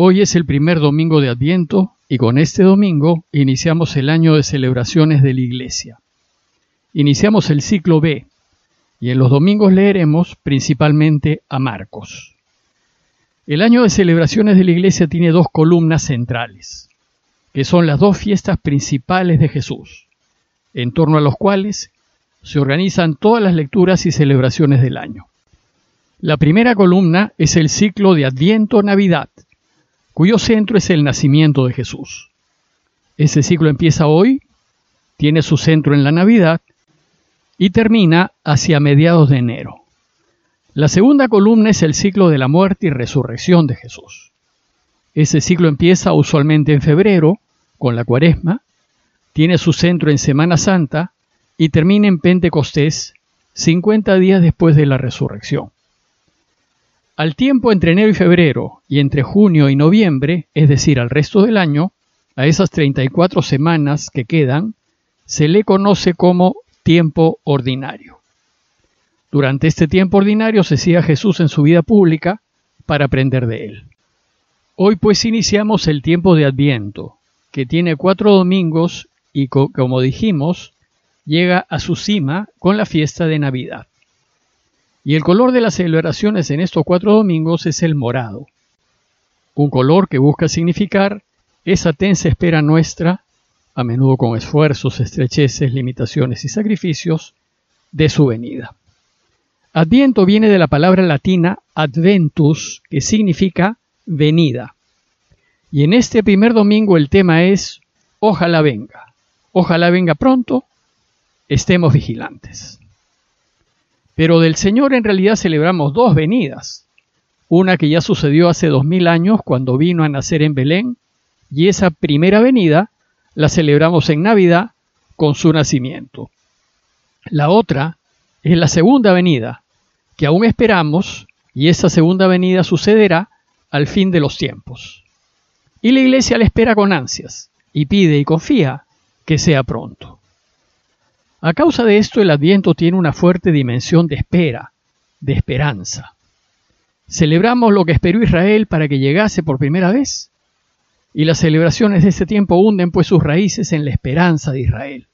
Hoy es el primer domingo de Adviento y con este domingo iniciamos el año de celebraciones de la Iglesia. Iniciamos el ciclo B y en los domingos leeremos principalmente a Marcos. El año de celebraciones de la Iglesia tiene dos columnas centrales, que son las dos fiestas principales de Jesús, en torno a los cuales se organizan todas las lecturas y celebraciones del año. La primera columna es el ciclo de Adviento-Navidad, cuyo centro es el nacimiento de Jesús. Ese ciclo empieza hoy, tiene su centro en la Navidad y termina hacia mediados de enero. La segunda columna es el ciclo de la muerte y resurrección de Jesús. Ese ciclo empieza usualmente en febrero, con la cuaresma, tiene su centro en Semana Santa y termina en Pentecostés, 50 días después de la resurrección. Al tiempo entre enero y febrero y entre junio y noviembre, es decir, al resto del año, a esas 34 semanas que quedan, se le conoce como tiempo ordinario. Durante este tiempo ordinario se sigue a Jesús en su vida pública para aprender de él. Hoy pues iniciamos el tiempo de Adviento, que tiene cuatro domingos y como dijimos, llega a su cima con la fiesta de Navidad. Y el color de las celebraciones en estos cuatro domingos es el morado, un color que busca significar esa tensa espera nuestra, a menudo con esfuerzos, estrecheces, limitaciones y sacrificios, de su venida. Adviento viene de la palabra latina adventus, que significa venida. Y en este primer domingo el tema es ojalá venga, ojalá venga pronto, estemos vigilantes. Pero del Señor en realidad celebramos dos venidas. Una que ya sucedió hace dos mil años cuando vino a nacer en Belén, y esa primera venida la celebramos en Navidad con su nacimiento. La otra es la segunda venida, que aún esperamos, y esa segunda venida sucederá al fin de los tiempos. Y la iglesia la espera con ansias, y pide y confía que sea pronto. A causa de esto el adviento tiene una fuerte dimensión de espera, de esperanza. Celebramos lo que esperó Israel para que llegase por primera vez, y las celebraciones de este tiempo hunden pues sus raíces en la esperanza de Israel,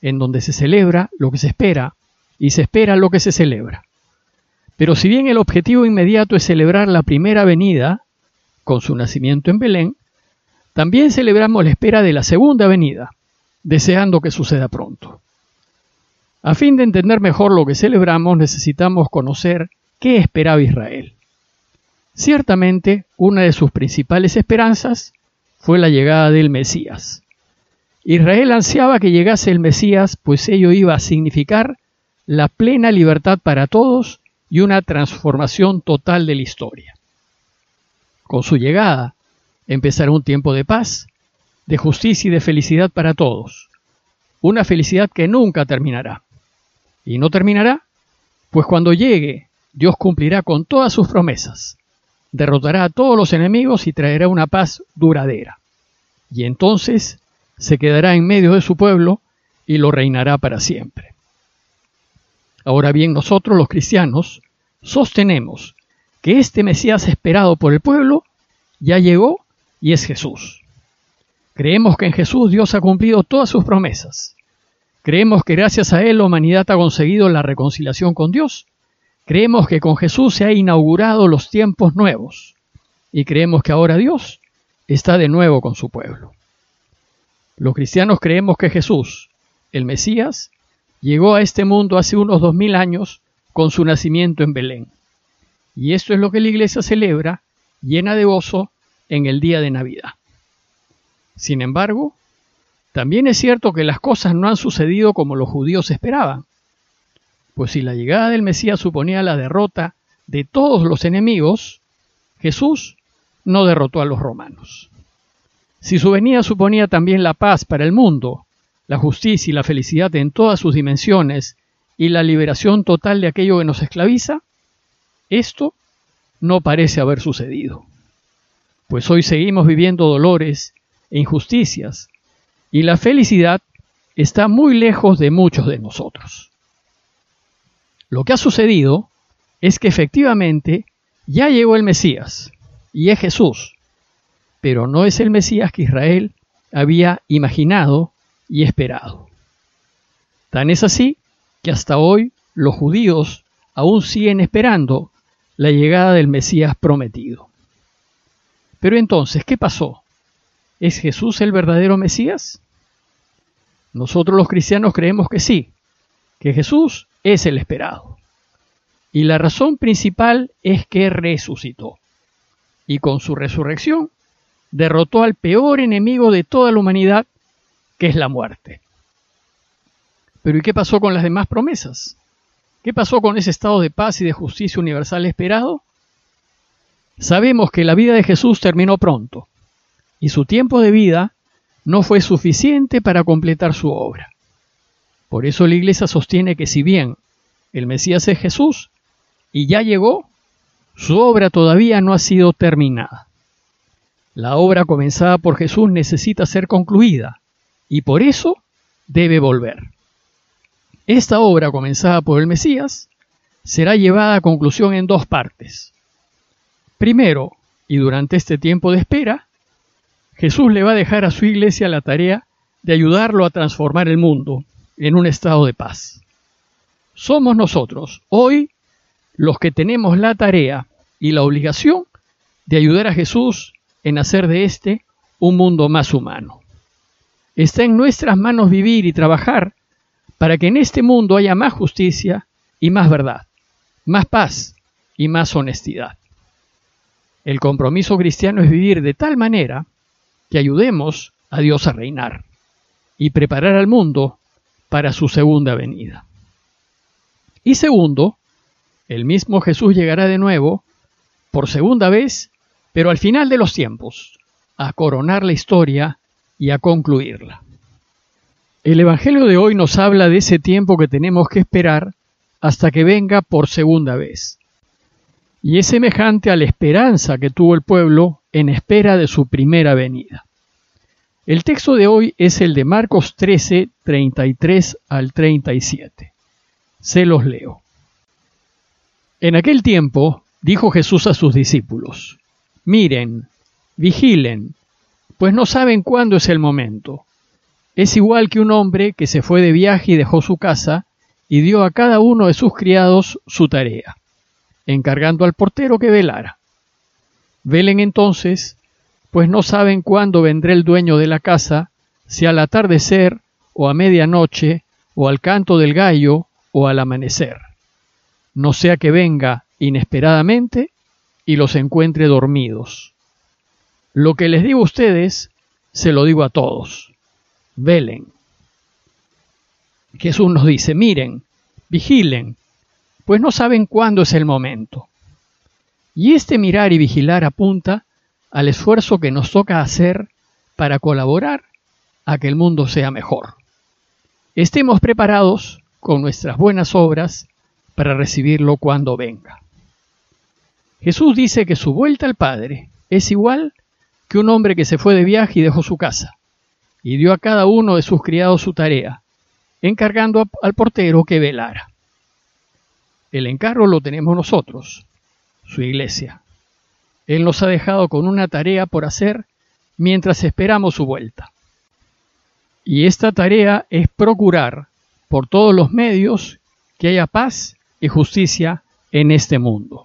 en donde se celebra lo que se espera y se espera lo que se celebra. Pero si bien el objetivo inmediato es celebrar la primera venida, con su nacimiento en Belén, también celebramos la espera de la segunda venida, deseando que suceda pronto. A fin de entender mejor lo que celebramos, necesitamos conocer qué esperaba Israel. Ciertamente, una de sus principales esperanzas fue la llegada del Mesías. Israel ansiaba que llegase el Mesías, pues ello iba a significar la plena libertad para todos y una transformación total de la historia. Con su llegada, empezará un tiempo de paz, de justicia y de felicidad para todos, una felicidad que nunca terminará. Y no terminará, pues cuando llegue, Dios cumplirá con todas sus promesas, derrotará a todos los enemigos y traerá una paz duradera. Y entonces se quedará en medio de su pueblo y lo reinará para siempre. Ahora bien, nosotros los cristianos sostenemos que este Mesías esperado por el pueblo ya llegó y es Jesús. Creemos que en Jesús Dios ha cumplido todas sus promesas Creemos que gracias a Él la humanidad ha conseguido la reconciliación con Dios. Creemos que con Jesús se ha inaugurado los tiempos nuevos. Y creemos que ahora Dios está de nuevo con su pueblo. Los cristianos creemos que Jesús, el Mesías, llegó a este mundo hace unos dos mil años con su nacimiento en Belén. Y esto es lo que la iglesia celebra, llena de gozo, en el día de Navidad. Sin embargo, también es cierto que las cosas no han sucedido como los judíos esperaban, pues si la llegada del Mesías suponía la derrota de todos los enemigos, Jesús no derrotó a los romanos. Si su venida suponía también la paz para el mundo, la justicia y la felicidad en todas sus dimensiones y la liberación total de aquello que nos esclaviza, esto no parece haber sucedido. Pues hoy seguimos viviendo dolores e injusticias y la felicidad está muy lejos de muchos de nosotros. Lo que ha sucedido es que efectivamente ya llegó el Mesías, y es Jesús, pero no es el Mesías que Israel había imaginado y esperado. Tan es así que hasta hoy los judíos aún siguen esperando la llegada del Mesías prometido. Pero entonces, ¿qué pasó? ¿Es Jesús el verdadero Mesías? Nosotros los cristianos creemos que sí, que Jesús es el esperado. Y la razón principal es que resucitó. Y con su resurrección derrotó al peor enemigo de toda la humanidad, que es la muerte. Pero ¿y qué pasó con las demás promesas? ¿Qué pasó con ese estado de paz y de justicia universal esperado? Sabemos que la vida de Jesús terminó pronto, y su tiempo de vida no fue suficiente para completar su obra. Por eso la Iglesia sostiene que si bien el Mesías es Jesús y ya llegó, su obra todavía no ha sido terminada. La obra comenzada por Jesús necesita ser concluida y por eso debe volver. Esta obra comenzada por el Mesías será llevada a conclusión en dos partes. Primero, y durante este tiempo de espera, Jesús le va a dejar a su iglesia la tarea de ayudarlo a transformar el mundo en un estado de paz. Somos nosotros, hoy, los que tenemos la tarea y la obligación de ayudar a Jesús en hacer de éste un mundo más humano. Está en nuestras manos vivir y trabajar para que en este mundo haya más justicia y más verdad, más paz y más honestidad. El compromiso cristiano es vivir de tal manera que ayudemos a Dios a reinar y preparar al mundo para su segunda venida. Y segundo, el mismo Jesús llegará de nuevo, por segunda vez, pero al final de los tiempos, a coronar la historia y a concluirla. El Evangelio de hoy nos habla de ese tiempo que tenemos que esperar hasta que venga por segunda vez. Y es semejante a la esperanza que tuvo el pueblo en espera de su primera venida. El texto de hoy es el de Marcos 13, 33 al 37. Se los leo. En aquel tiempo dijo Jesús a sus discípulos, Miren, vigilen, pues no saben cuándo es el momento es igual que un hombre que se fue de viaje y dejó su casa y dio a cada uno de sus criados su tarea, encargando al portero que velara. Velen entonces, pues no saben cuándo vendrá el dueño de la casa, si al atardecer, o a medianoche, o al canto del gallo, o al amanecer. No sea que venga inesperadamente y los encuentre dormidos. Lo que les digo a ustedes, se lo digo a todos velen. Jesús nos dice, miren, vigilen, pues no saben cuándo es el momento. Y este mirar y vigilar apunta al esfuerzo que nos toca hacer para colaborar a que el mundo sea mejor. Estemos preparados con nuestras buenas obras para recibirlo cuando venga. Jesús dice que su vuelta al Padre es igual que un hombre que se fue de viaje y dejó su casa y dio a cada uno de sus criados su tarea, encargando al portero que velara. El encargo lo tenemos nosotros, su iglesia. Él nos ha dejado con una tarea por hacer mientras esperamos su vuelta. Y esta tarea es procurar por todos los medios que haya paz y justicia en este mundo.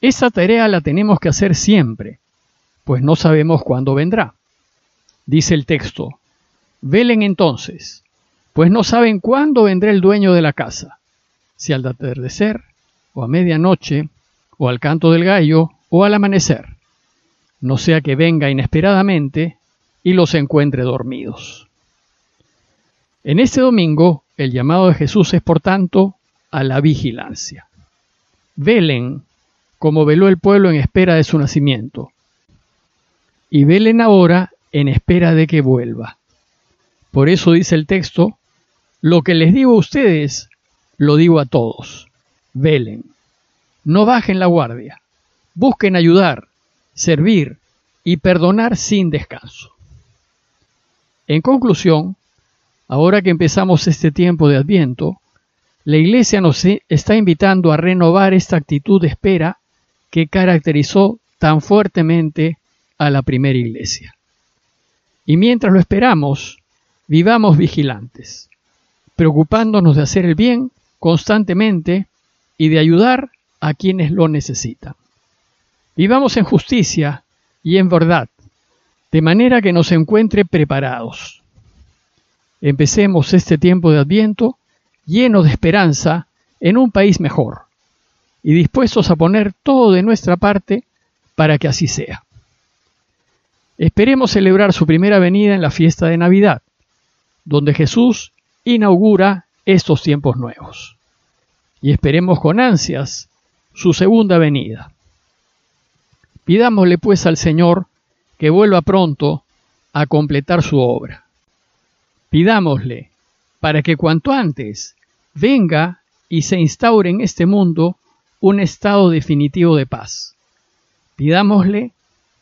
Esta tarea la tenemos que hacer siempre, pues no sabemos cuándo vendrá. Dice el texto, velen entonces, pues no saben cuándo vendrá el dueño de la casa, si al atardecer, o a medianoche, o al canto del gallo, o al amanecer, no sea que venga inesperadamente y los encuentre dormidos. En este domingo, el llamado de Jesús es, por tanto, a la vigilancia. Velen como veló el pueblo en espera de su nacimiento. Y velen ahora en espera de que vuelva. Por eso dice el texto, lo que les digo a ustedes, lo digo a todos. Velen. No bajen la guardia. Busquen ayudar, servir y perdonar sin descanso. En conclusión, ahora que empezamos este tiempo de adviento, la Iglesia nos está invitando a renovar esta actitud de espera que caracterizó tan fuertemente a la primera iglesia. Y mientras lo esperamos, vivamos vigilantes, preocupándonos de hacer el bien constantemente y de ayudar a quienes lo necesitan. Vivamos en justicia y en verdad, de manera que nos encuentre preparados. Empecemos este tiempo de Adviento lleno de esperanza en un país mejor y dispuestos a poner todo de nuestra parte para que así sea. Esperemos celebrar su primera venida en la fiesta de Navidad, donde Jesús inaugura estos tiempos nuevos. Y esperemos con ansias su segunda venida. Pidámosle pues al Señor que vuelva pronto a completar su obra. Pidámosle para que cuanto antes venga y se instaure en este mundo un estado definitivo de paz. Pidámosle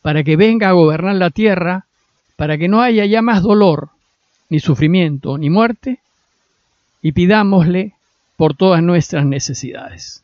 para que venga a gobernar la tierra, para que no haya ya más dolor, ni sufrimiento, ni muerte, y pidámosle por todas nuestras necesidades.